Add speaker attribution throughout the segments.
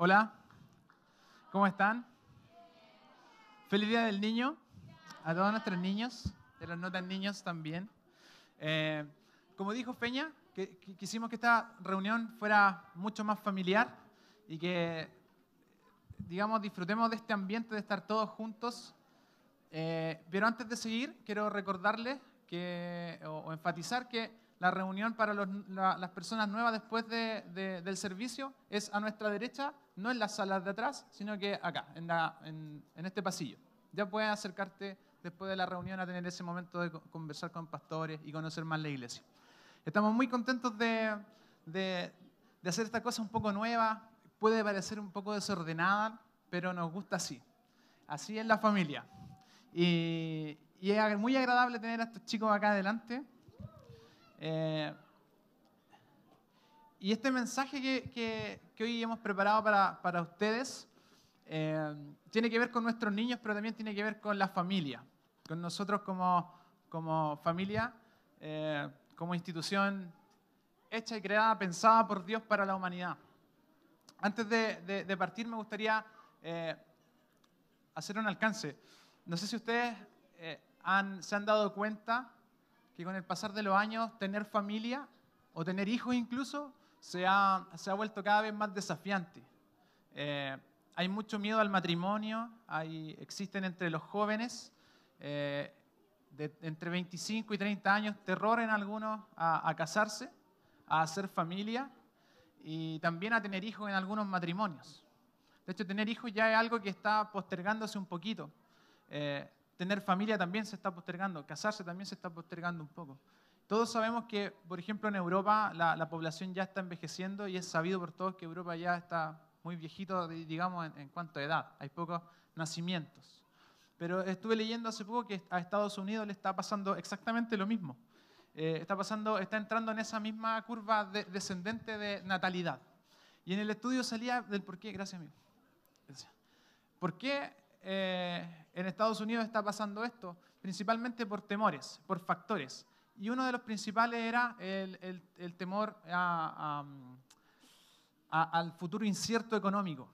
Speaker 1: Hola, ¿cómo están? Feliz Día del Niño a todos nuestros niños, de los no tan niños también. Eh, como dijo Peña, que, quisimos que esta reunión fuera mucho más familiar y que, digamos, disfrutemos de este ambiente de estar todos juntos. Eh, pero antes de seguir, quiero recordarles que, o enfatizar que la reunión para las personas nuevas después del servicio es a nuestra derecha, no en las salas de atrás, sino que acá, en, este pasillo. Ya puedes acercarte después de la reunión a tener ese momento de conversar con pastores y conocer más la iglesia. Estamos muy contentos de, hacer esta cosa un poco nueva. Puede parecer un poco desordenada, pero nos gusta así. Así es la familia. Y, y es muy agradable tener a estos chicos acá adelante eh, y este mensaje que, hoy hemos preparado para, ustedes eh, tiene que ver con nuestros niños, pero también tiene que ver con la familia, con nosotros como, como familia, eh, como institución hecha y creada, pensada por Dios para la humanidad. Antes de, partir me gustaría hacer un alcance. No sé si ustedes se han dado cuenta que con el pasar de los años tener familia o tener hijos incluso se ha, se ha vuelto cada vez más desafiante. Eh, hay mucho miedo al matrimonio, hay, existen entre los jóvenes eh, entre 25 y 30 años terror en algunos a, a casarse, a hacer familia y también a tener hijos en algunos matrimonios. De hecho, tener hijos ya es algo que está postergándose un poquito. Eh, tener familia también se está postergando, casarse también se está postergando un poco. Todos sabemos que, por ejemplo, en Europa la, población ya está envejeciendo y es sabido por todos que Europa ya está muy viejito, digamos, en, cuanto a edad. Hay pocos nacimientos. Pero estuve leyendo hace poco que a Estados Unidos le está pasando exactamente lo mismo. Eh, está, pasando, está entrando en esa misma curva descendente de natalidad. Y en el estudio salía del por qué, gracias amigo. ¿Por qué eh, en Estados Unidos está pasando esto? Principalmente por temores, por factores. Y uno de los principales era el, temor al futuro incierto económico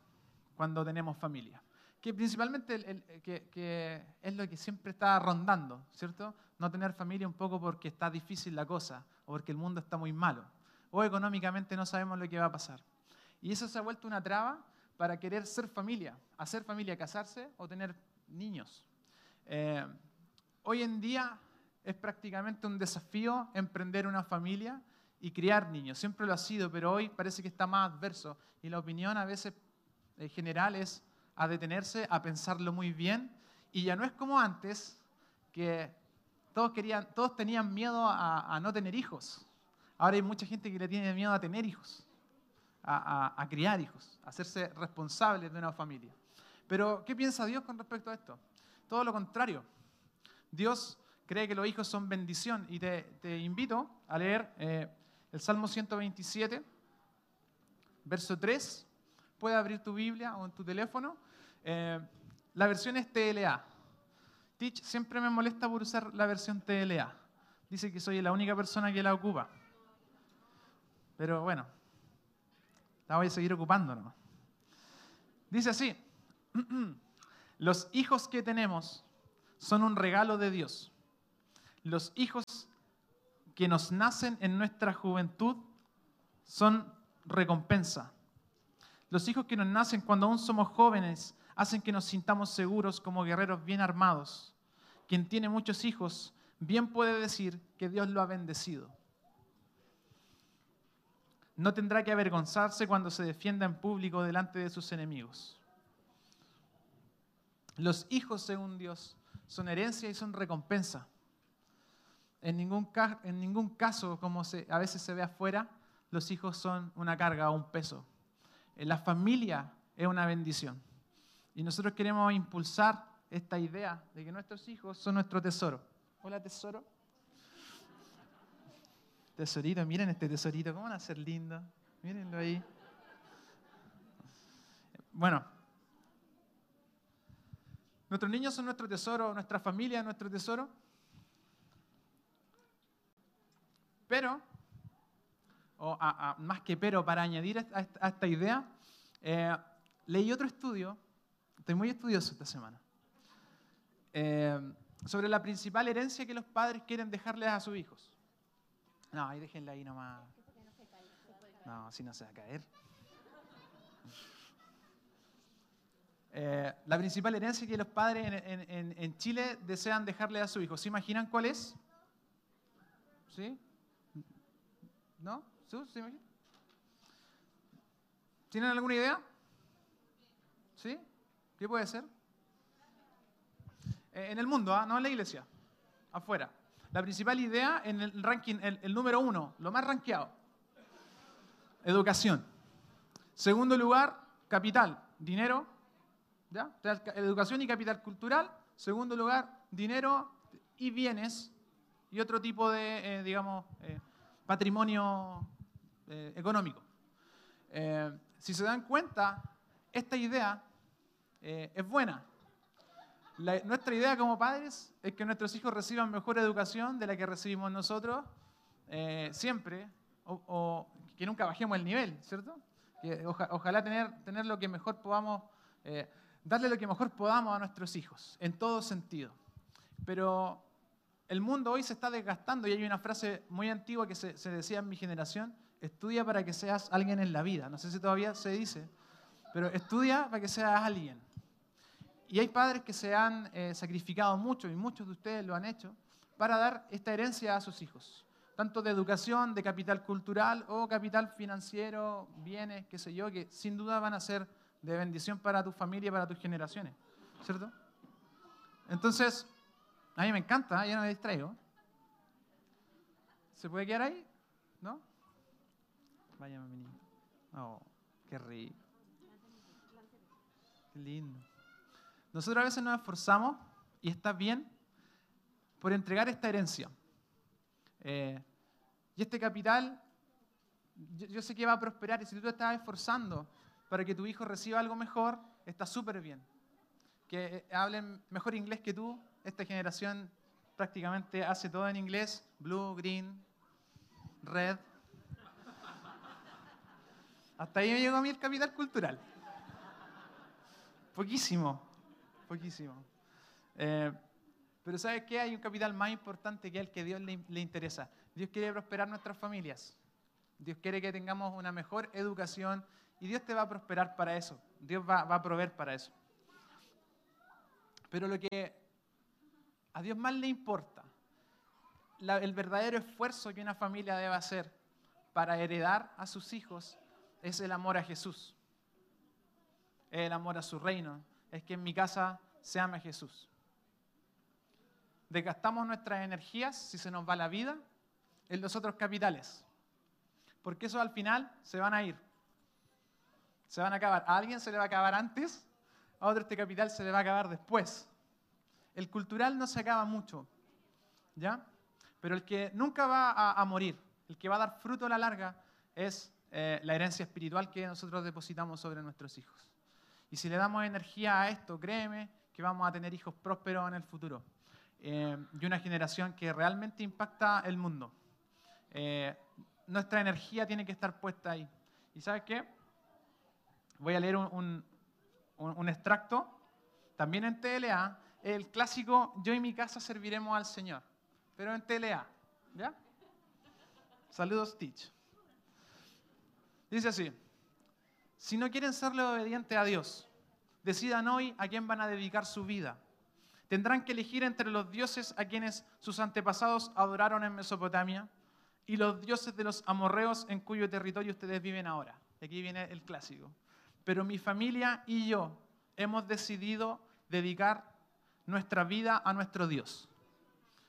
Speaker 1: cuando tenemos familia. Que principalmente que, es lo que siempre está rondando, ¿cierto? No tener familia un poco porque está difícil la cosa o porque el mundo está muy malo o económicamente no sabemos lo que va a pasar. Y eso se ha vuelto una traba para querer ser familia, hacer familia, casarse o tener niños. Eh, hoy en día es prácticamente un desafío emprender una familia y criar niños. Siempre lo ha sido, pero hoy parece que está más adverso. Y la opinión a veces en general es a detenerse, a pensarlo muy bien. Y ya no es como antes, que todos, querían, todos tenían miedo a, a no tener hijos. Ahora hay mucha gente que le tiene miedo a tener hijos a, criar hijos, a hacerse responsables de una familia. Pero, ¿qué piensa Dios con respecto a esto? Todo lo contrario. Dios cree que los hijos son bendición y te, invito a leer eh, el Salmo 127, verso 3. Puedes abrir tu Biblia o en tu teléfono. Eh, la versión es TLA. Teach siempre me molesta por usar la versión TLA. Dice que soy la única persona que la ocupa. Pero bueno, la voy a seguir ocupando Dice así, los hijos que tenemos son un regalo de Dios. Los hijos que nos nacen en nuestra juventud son recompensa. Los hijos que nos nacen cuando aún somos jóvenes hacen que nos sintamos seguros como guerreros bien armados. Quien tiene muchos hijos bien puede decir que Dios lo ha bendecido. No tendrá que avergonzarse cuando se defienda en público delante de sus enemigos. Los hijos, según Dios, son herencia y son recompensa. En ningún, en ningún caso, como a veces se ve afuera, los hijos son una carga o un peso. La familia es una bendición. Y nosotros queremos impulsar esta idea de que nuestros hijos son nuestro tesoro. Hola, tesoro. Tesorito, miren este tesorito, ¿cómo van a ser lindo? Mírenlo ahí. Bueno, nuestros niños son nuestro tesoro, nuestra familia es nuestro tesoro. Pero, o más que pero, para añadir a esta, idea, eh, leí otro estudio, estoy muy estudioso esta semana, eh, sobre la principal herencia que los padres quieren dejarles a sus hijos. No, ahí déjenla ahí nomás. No, si no se va a caer. Eh, la principal herencia que los padres en, Chile desean dejarle a sus hijos. ¿Se imaginan cuál es? ¿Sí? ¿No? ¿Sí? ¿Se imaginan? ¿Tienen alguna idea? ¿Sí? ¿Qué puede ser? Eh, en el mundo, ¿ah? no en la iglesia, afuera. La principal idea en el ranking, el, número uno, lo más rankeado, educación. Segundo lugar, capital, dinero, Educación y capital cultural. Segundo lugar, dinero y bienes y otro tipo de, eh, digamos, eh, patrimonio eh, económico. si se dan cuenta, esta idea es buena. nuestra idea como padres es que nuestros hijos reciban mejor educación de la que recibimos nosotros siempre, o, que nunca bajemos el nivel, ¿cierto? ojalá tener, tener lo que mejor podamos darle lo que mejor podamos a nuestros hijos, en todo sentido. Pero el mundo hoy se está desgastando y hay una frase muy antigua que se, decía en mi generación, estudia para que seas alguien en la vida. No sé si todavía se dice, pero estudia para que seas alguien. Y hay padres que se han eh, sacrificado mucho, y muchos de ustedes lo han hecho, para dar esta herencia a sus hijos, tanto de educación, de capital cultural o capital financiero, bienes, qué sé yo, que sin duda van a ser de bendición para tu familia y para tus generaciones, ¿cierto? Entonces, a mí me encanta, ¿eh? yo no me distraigo. ¿Se puede quedar ahí? ¿No? Vaya, mi niño. Oh, qué rico. Qué lindo. Nosotros a veces nos esforzamos, y está bien, por entregar esta herencia. Eh, y este capital, yo, yo, sé que va a prosperar, y si tú te estás esforzando para que tu hijo reciba algo mejor, está súper bien. Que eh, hablen mejor inglés que tú. Esta generación prácticamente hace todo en inglés. Blue, green, red. Hasta ahí me llegó a mí el capital cultural. Poquísimo, poquísimo. Eh, pero ¿sabes qué? Hay un capital más importante que el que Dios le, le interesa. Dios quiere prosperar nuestras familias. Dios quiere que tengamos una mejor educación y Dios te va a prosperar para eso. Dios va, a proveer para eso. Pero lo que a Dios más le importa, el verdadero esfuerzo que una familia debe hacer para heredar a sus hijos es el amor a Jesús. el amor a su reino. Es que en mi casa se ame Jesús. Desgastamos nuestras energías, si se nos va la vida, en los otros capitales. Porque eso al final se van a ir se van a acabar. A alguien se le va a acabar antes, a otro este capital se le va a acabar después. El cultural no se acaba mucho, ¿ya? Pero el que nunca va a, morir, el que va a dar fruto a la larga, es eh, la herencia espiritual que nosotros depositamos sobre nuestros hijos. Y si le damos energía a esto, créeme que vamos a tener hijos prósperos en el futuro. Eh, y una generación que realmente impacta el mundo. Eh, nuestra energía tiene que estar puesta ahí. ¿Y sabes qué? voy a leer un, extracto, también en TLA, el clásico Yo y mi casa serviremos al Señor, pero en TLA. ¿Ya? Saludos, Stitch. Dice así, si no quieren serle obedientes a Dios, decidan hoy a quién van a dedicar su vida. Tendrán que elegir entre los dioses a quienes sus antepasados adoraron en Mesopotamia y los dioses de los amorreos en cuyo territorio ustedes viven ahora. Aquí viene el clásico pero mi familia y yo hemos decidido dedicar nuestra vida a nuestro Dios.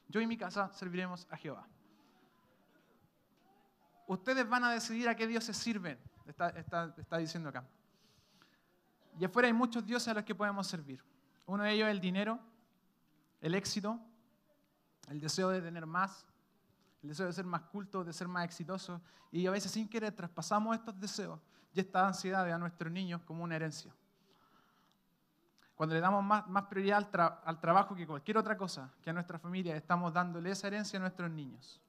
Speaker 1: Yo y mi casa serviremos a Jehová. Ustedes van a decidir a qué dioses sirven, está, está diciendo acá. Y afuera hay muchos dioses a los que podemos servir. Uno de ellos es el dinero, el éxito, el deseo de tener más, el deseo de ser más culto, de ser más exitoso. Y a veces sin querer traspasamos estos deseos y esta ansiedad a nuestros niños como una herencia. Cuando le damos más, prioridad al, al, trabajo que cualquier otra cosa que a nuestra familia, estamos dándole esa herencia a nuestros niños.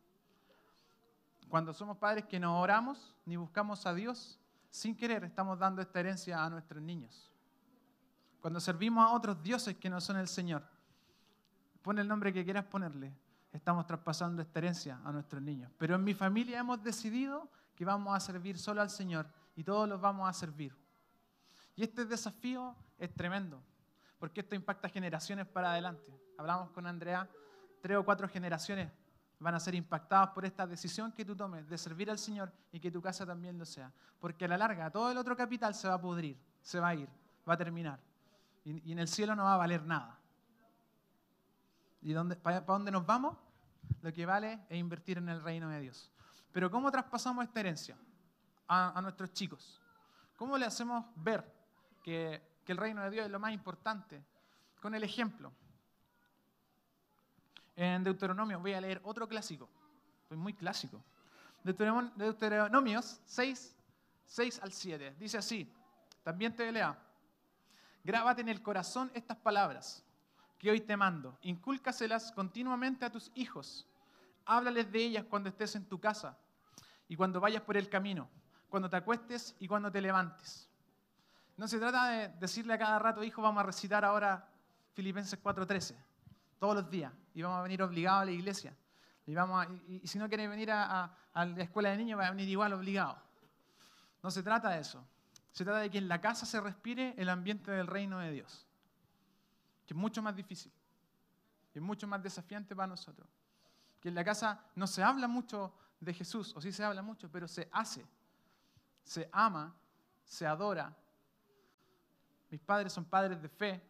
Speaker 1: Cuando somos padres que no oramos ni buscamos a Dios, sin querer, estamos dando esta herencia a nuestros niños. Cuando servimos a otros dioses que no son el Señor, pon el nombre que quieras ponerle, estamos traspasando esta herencia a nuestros niños. Pero en mi familia hemos decidido que vamos a servir solo al Señor y todos los vamos a servir. Y este desafío es tremendo, porque esto impacta generaciones para adelante. Hablamos con Andrea, tres o cuatro generaciones van a ser impactadas por esta decisión que tú tomes de servir al Señor y que tu casa también lo sea. Porque a la larga todo el otro capital se va a pudrir, se va a ir, va a terminar. Y, en el cielo no va a valer nada. ¿Y dónde, para, dónde nos vamos? Lo que vale es invertir en el reino de Dios. Pero ¿cómo traspasamos esta herencia a, nuestros chicos? ¿Cómo le hacemos ver que, que el reino de Dios es lo más importante? Con el ejemplo. En Deuteronomio voy a leer otro clásico, pues muy clásico. Deuteronomios 6, 6 al 7. Dice así, también te lea. Grábate en el corazón estas palabras que hoy te mando. Incúlcaselas continuamente a tus hijos. Háblales de ellas cuando estés en tu casa y cuando vayas por el camino, cuando te acuestes y cuando te levantes. No se trata de decirle a cada rato, hijo, vamos a recitar ahora Filipenses 4:13 todos los días y vamos a venir obligados a la iglesia. Y, vamos y, si no quiere venir a, la escuela de niños, va a venir igual obligado. No se trata de eso. Se trata de que en la casa se respire el ambiente del reino de Dios, que es mucho más difícil, es mucho más desafiante para nosotros. Que en la casa no se habla mucho de Jesús, o sí se habla mucho, pero se hace, se ama, se adora. Mis padres son padres de fe,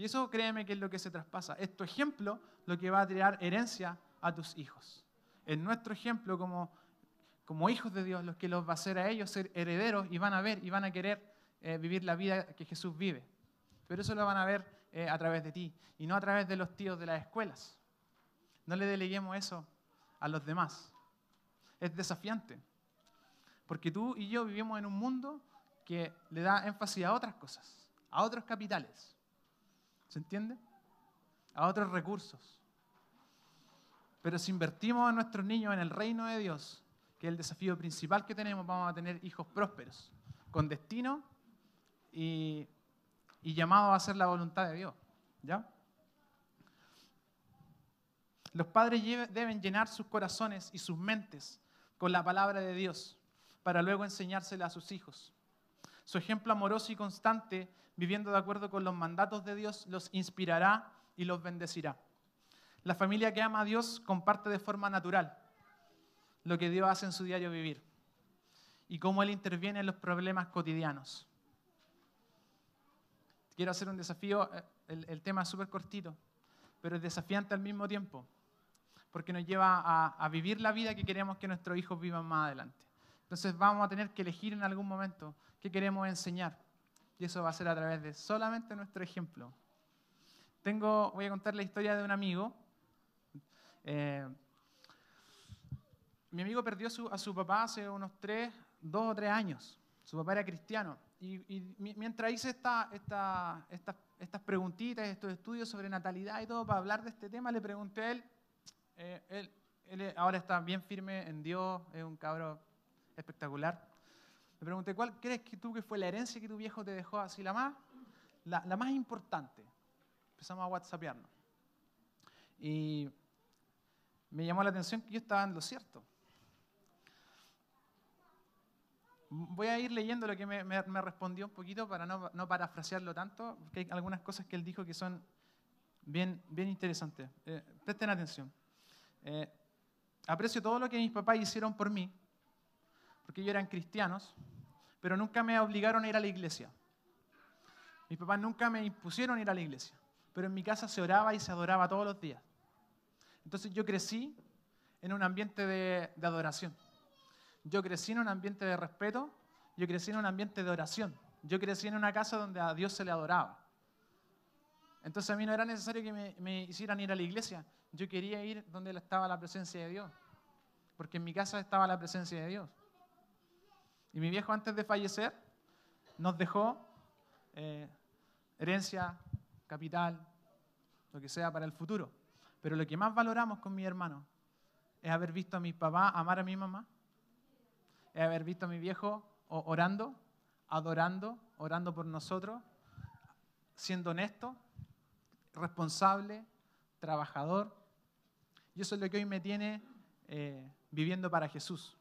Speaker 1: y eso créeme que es lo que se traspasa. Es tu ejemplo lo que va a traer herencia a tus hijos. Es nuestro ejemplo como, como hijos de Dios los que los va a hacer a ellos ser herederos y van a ver y van a querer eh, vivir la vida que Jesús vive. Pero eso lo van a ver eh, a través de ti y no a través de los tíos de las escuelas. No le deleguemos eso a los demás. Es desafiante. Porque tú y yo vivimos en un mundo que le da énfasis a otras cosas, a otros capitales. ¿Se entiende? A otros recursos. Pero si invertimos a nuestros niños en el reino de Dios, que es el desafío principal que tenemos, vamos a tener hijos prósperos, con destino y, y llamados a hacer la voluntad de Dios. ¿Ya? Los padres deben llenar sus corazones y sus mentes con la palabra de Dios para luego enseñársela a sus hijos. Su ejemplo amoroso y constante viviendo de acuerdo con los mandatos de Dios, los inspirará y los bendecirá. La familia que ama a Dios comparte de forma natural lo que Dios hace en su diario vivir y cómo Él interviene en los problemas cotidianos. Quiero hacer un desafío, eh, el, tema es súper cortito, pero es desafiante al mismo tiempo, porque nos lleva a, a vivir la vida que queremos que nuestros hijos vivan más adelante. Entonces vamos a tener que elegir en algún momento qué queremos enseñar. Y eso va a ser a través de solamente nuestro ejemplo. Tengo, voy a contar la historia de un amigo. Eh, mi amigo perdió a su papá hace unos tres, dos o tres años. Su papá era cristiano. Y, mientras hice esta, esta, estas preguntitas, estos estudios sobre natalidad y todo, para hablar de este tema, le pregunté a él, eh, él, él ahora está bien firme en Dios, es un cabro espectacular. Le pregunté, ¿cuál crees que tú que fue la herencia que tu viejo te dejó así la más, la, más importante? Empezamos a whatsappearnos. Y me llamó la atención que yo estaba en lo cierto. Voy a ir leyendo lo que me, respondió un poquito para no, parafrasearlo tanto, porque hay algunas cosas que él dijo que son bien, bien interesantes. Eh, presten atención. Eh, aprecio todo lo que mis papás hicieron por mí, porque ellos eran cristianos, pero nunca me obligaron a ir a la iglesia. Mis papás nunca me impusieron ir a la iglesia, pero en mi casa se oraba y se adoraba todos los días. Entonces yo crecí en un ambiente de, adoración. Yo crecí en un ambiente de respeto, yo crecí en un ambiente de oración. Yo crecí en una casa donde a Dios se le adoraba. Entonces a mí no era necesario que me, me, hicieran ir a la iglesia. Yo quería ir donde estaba la presencia de Dios. Porque en mi casa estaba la presencia de Dios. Y mi viejo antes de fallecer nos dejó eh, herencia, capital, lo que sea para el futuro. Pero lo que más valoramos con mi hermano es haber visto a mi papá amar a mi mamá, es haber visto a mi viejo orando, adorando, orando por nosotros, siendo honesto, responsable, trabajador. Y eso es lo que hoy me tiene eh, viviendo para Jesús.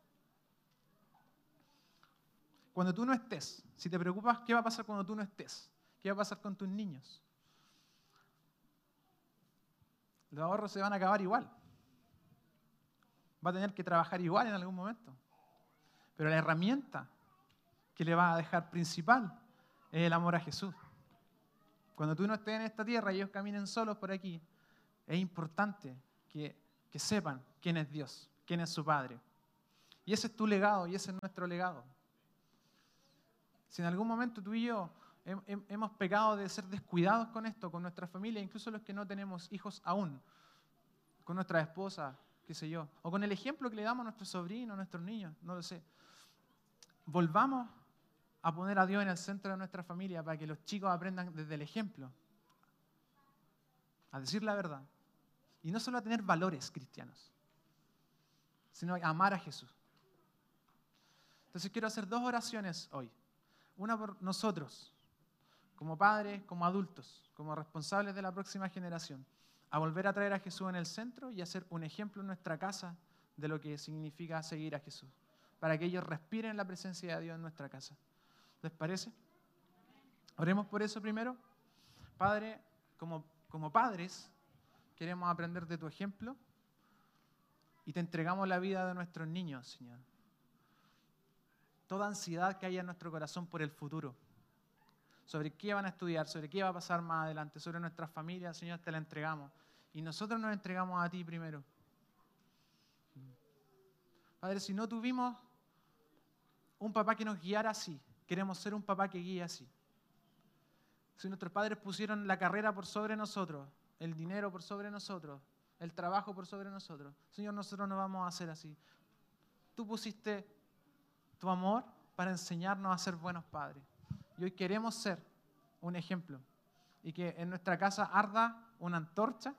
Speaker 1: Cuando tú no estés, si te preocupas, ¿qué va a pasar cuando tú no estés? ¿Qué va a pasar con tus niños? Los ahorros se van a acabar igual. Va a tener que trabajar igual en algún momento. Pero la herramienta que le va a dejar principal es el amor a Jesús. Cuando tú no estés en esta tierra y ellos caminen solos por aquí, es importante que, que sepan quién es Dios, quién es su Padre. Y ese es tu legado y ese es nuestro legado. Si en algún momento tú y yo hemos pecado de ser descuidados con esto, con nuestra familia, incluso los que no tenemos hijos aún, con nuestra esposa, qué sé yo, o con el ejemplo que le damos a nuestros sobrinos, a nuestros niños, no lo sé. Volvamos a poner a Dios en el centro de nuestra familia para que los chicos aprendan desde el ejemplo a decir la verdad. Y no solo a tener valores cristianos, sino a amar a Jesús. Entonces quiero hacer dos oraciones hoy. Una por nosotros, como padres, como adultos, como responsables de la próxima generación, a volver a traer a Jesús en el centro y a ser un ejemplo en nuestra casa de lo que significa seguir a Jesús, para que ellos respiren la presencia de Dios en nuestra casa. ¿Les parece? Oremos por eso primero. Padre, como, como padres, queremos aprender de tu ejemplo y te entregamos la vida de nuestros niños, Señor toda ansiedad que haya en nuestro corazón por el futuro, sobre qué van a estudiar, sobre qué va a pasar más adelante, sobre nuestras familias, Señor, te la entregamos. Y nosotros nos entregamos a ti primero. Padre, si no tuvimos un papá que nos guiara así, queremos ser un papá que guíe así. Si nuestros padres pusieron la carrera por sobre nosotros, el dinero por sobre nosotros, el trabajo por sobre nosotros, Señor, nosotros no vamos a hacer así. Tú pusiste tu amor para enseñarnos a ser buenos padres. Y hoy queremos ser un ejemplo y que en nuestra casa arda una antorcha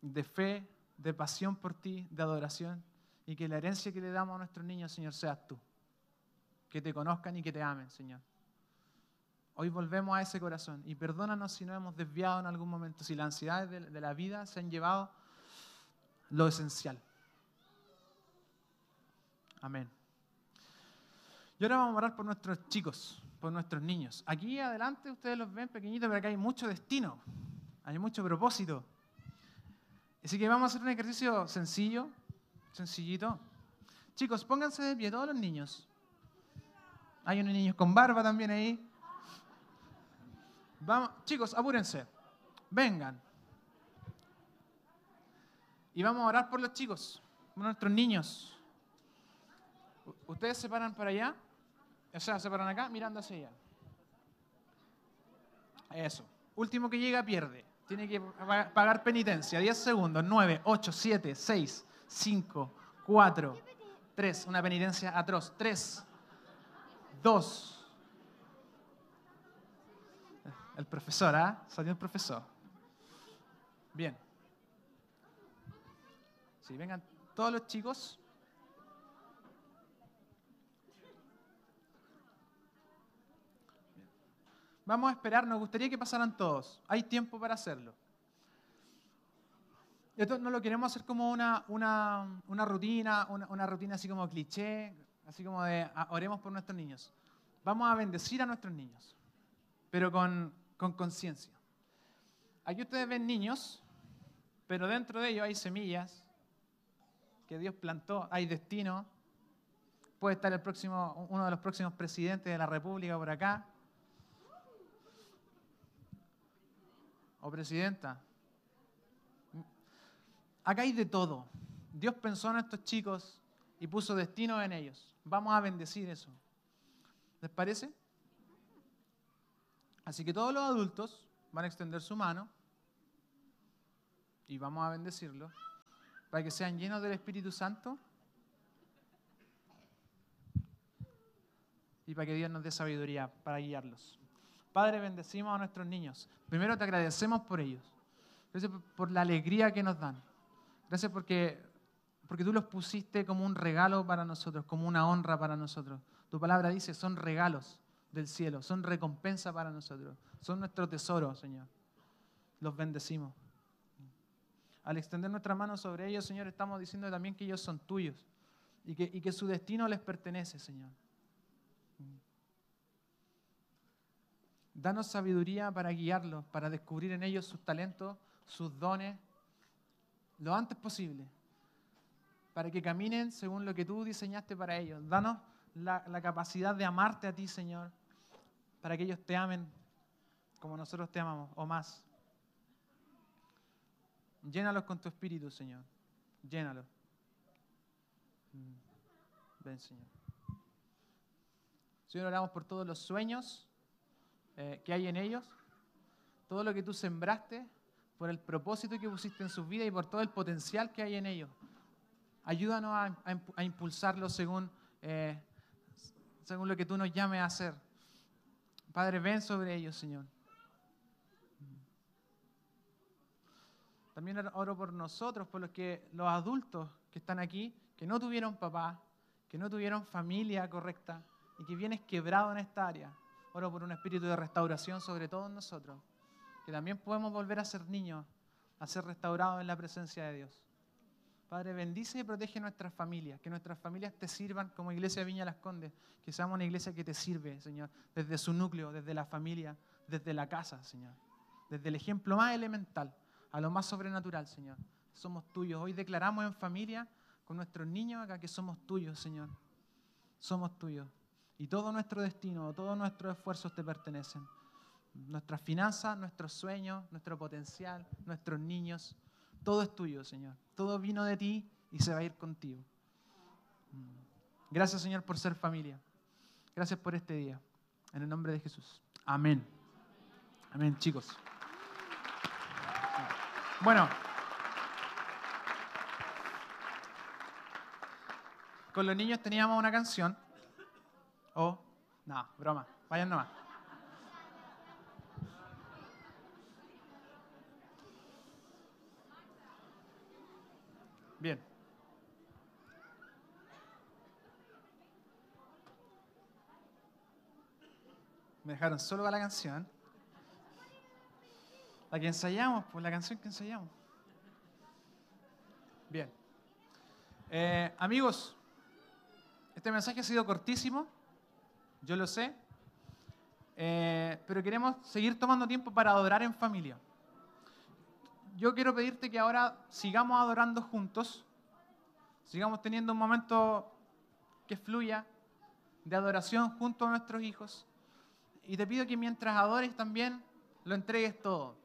Speaker 1: de fe, de pasión por ti, de adoración y que la herencia que le damos a nuestros niños, Señor, seas tú. Que te conozcan y que te amen, Señor. Hoy volvemos a ese corazón y perdónanos si nos hemos desviado en algún momento, si las ansiedades de la vida se han llevado lo esencial. Amén. Y ahora vamos a orar por nuestros chicos, por nuestros niños. Aquí adelante ustedes los ven pequeñitos, pero acá hay mucho destino, hay mucho propósito. Así que vamos a hacer un ejercicio sencillo, sencillito. Chicos, pónganse de pie, todos los niños. Hay unos niños con barba también ahí. Vamos, chicos, apúrense. Vengan. Y vamos a orar por los chicos, por nuestros niños. Ustedes se paran para allá, o sea, se paran acá mirando hacia allá. Eso. Último que llega pierde. Tiene que pagar penitencia. 10 segundos. 9, 8, 7, 6, 5, 4, 3. Una penitencia atroz. 3, 2. El profesor, ¿ah? Salió el profesor. Bien. Sí, vengan todos los chicos. Vamos a esperar, nos gustaría que pasaran todos. Hay tiempo para hacerlo. Esto no lo queremos hacer como una, una, rutina, una, rutina así como cliché, así como de ah, oremos por nuestros niños. Vamos a bendecir a nuestros niños, pero con conciencia. Aquí ustedes ven niños, pero dentro de ellos hay semillas que Dios plantó, hay destino. Puede estar el próximo, uno de los próximos presidentes de la República por acá, o presidenta. Acá hay de todo. Dios pensó en estos chicos y puso destino en ellos. Vamos a bendecir eso. ¿Les parece? Así que todos los adultos van a extender su mano y vamos a bendecirlos para que sean llenos del Espíritu Santo y para que Dios nos dé sabiduría para guiarlos. Padre, bendecimos a nuestros niños. Primero te agradecemos por ellos. Gracias por la alegría que nos dan. Gracias porque, porque tú los pusiste como un regalo para nosotros, como una honra para nosotros. Tu palabra dice, son regalos del cielo, son recompensa para nosotros, son nuestro tesoro, Señor. Los bendecimos. Al extender nuestra mano sobre ellos, Señor, estamos diciendo también que ellos son tuyos y que, y que su destino les pertenece, Señor. Danos sabiduría para guiarlos, para descubrir en ellos sus talentos, sus dones, lo antes posible, para que caminen según lo que tú diseñaste para ellos. Danos la, capacidad de amarte a ti, Señor, para que ellos te amen como nosotros te amamos o más. Llénalos con tu espíritu, Señor. Llénalos. Mm. Ven, Señor. Señor, oramos por todos los sueños eh, que hay en ellos, todo lo que tú sembraste, por el propósito que pusiste en sus vidas y por todo el potencial que hay en ellos. Ayúdanos a, impulsarlo según, eh, según lo que tú nos llames a hacer. Padre, ven sobre ellos, Señor. También oro por nosotros, por los, que, los adultos que están aquí, que no tuvieron papá, que no tuvieron familia correcta y que vienes quebrado en esta área. Oro por un espíritu de restauración sobre todos nosotros, que también podemos volver a ser niños, a ser restaurados en la presencia de Dios. Padre, bendice y protege nuestras familias, que nuestras familias te sirvan como iglesia Viña Las Condes, que seamos una iglesia que te sirve, Señor, desde su núcleo, desde la familia, desde la casa, Señor, desde el ejemplo más elemental a lo más sobrenatural, Señor. Somos tuyos. Hoy declaramos en familia con nuestros niños acá que somos tuyos, Señor. Somos tuyos. Y todo nuestro destino, todos nuestros esfuerzos te pertenecen. Nuestras finanzas, nuestros sueños, nuestro potencial, nuestros niños, todo es tuyo, Señor. Todo vino de ti y se va a ir contigo. Gracias, Señor, por ser familia. Gracias por este día. En el nombre de Jesús. Amén. Amén, chicos. Bueno. Con los niños teníamos una canción. Oh, no, broma. Vayan nomás. Bien. Me dejaron solo para la canción. La que ensayamos, pues la canción que ensayamos. Bien. Eh, amigos, este mensaje ha sido cortísimo, yo lo sé, eh, pero queremos seguir tomando tiempo para adorar en familia. Yo quiero pedirte que ahora sigamos adorando juntos, sigamos teniendo un momento que fluya de adoración junto a nuestros hijos. Y te pido que mientras adores también lo entregues todo.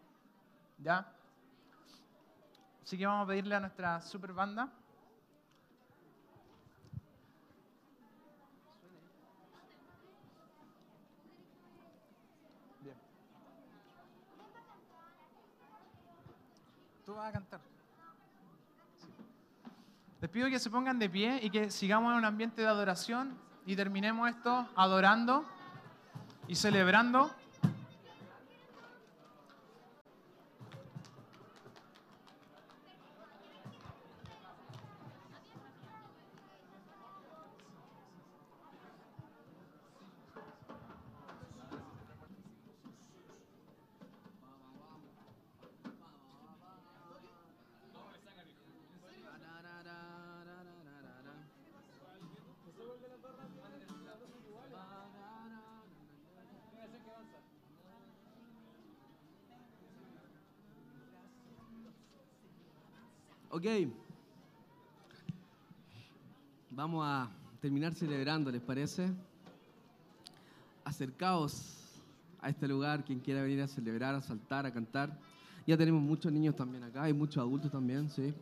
Speaker 1: ¿Ya? Así que vamos a pedirle a nuestra super banda. Tú a cantar. Les pido que se pongan de pie y que sigamos en un ambiente de adoración y terminemos esto adorando y celebrando
Speaker 2: Ok. Vamos a terminar celebrando, ¿les parece? Acercaos a este lugar, quien quiera venir a celebrar, a saltar, a cantar. Ya tenemos muchos niños también acá, y muchos adultos también, sí.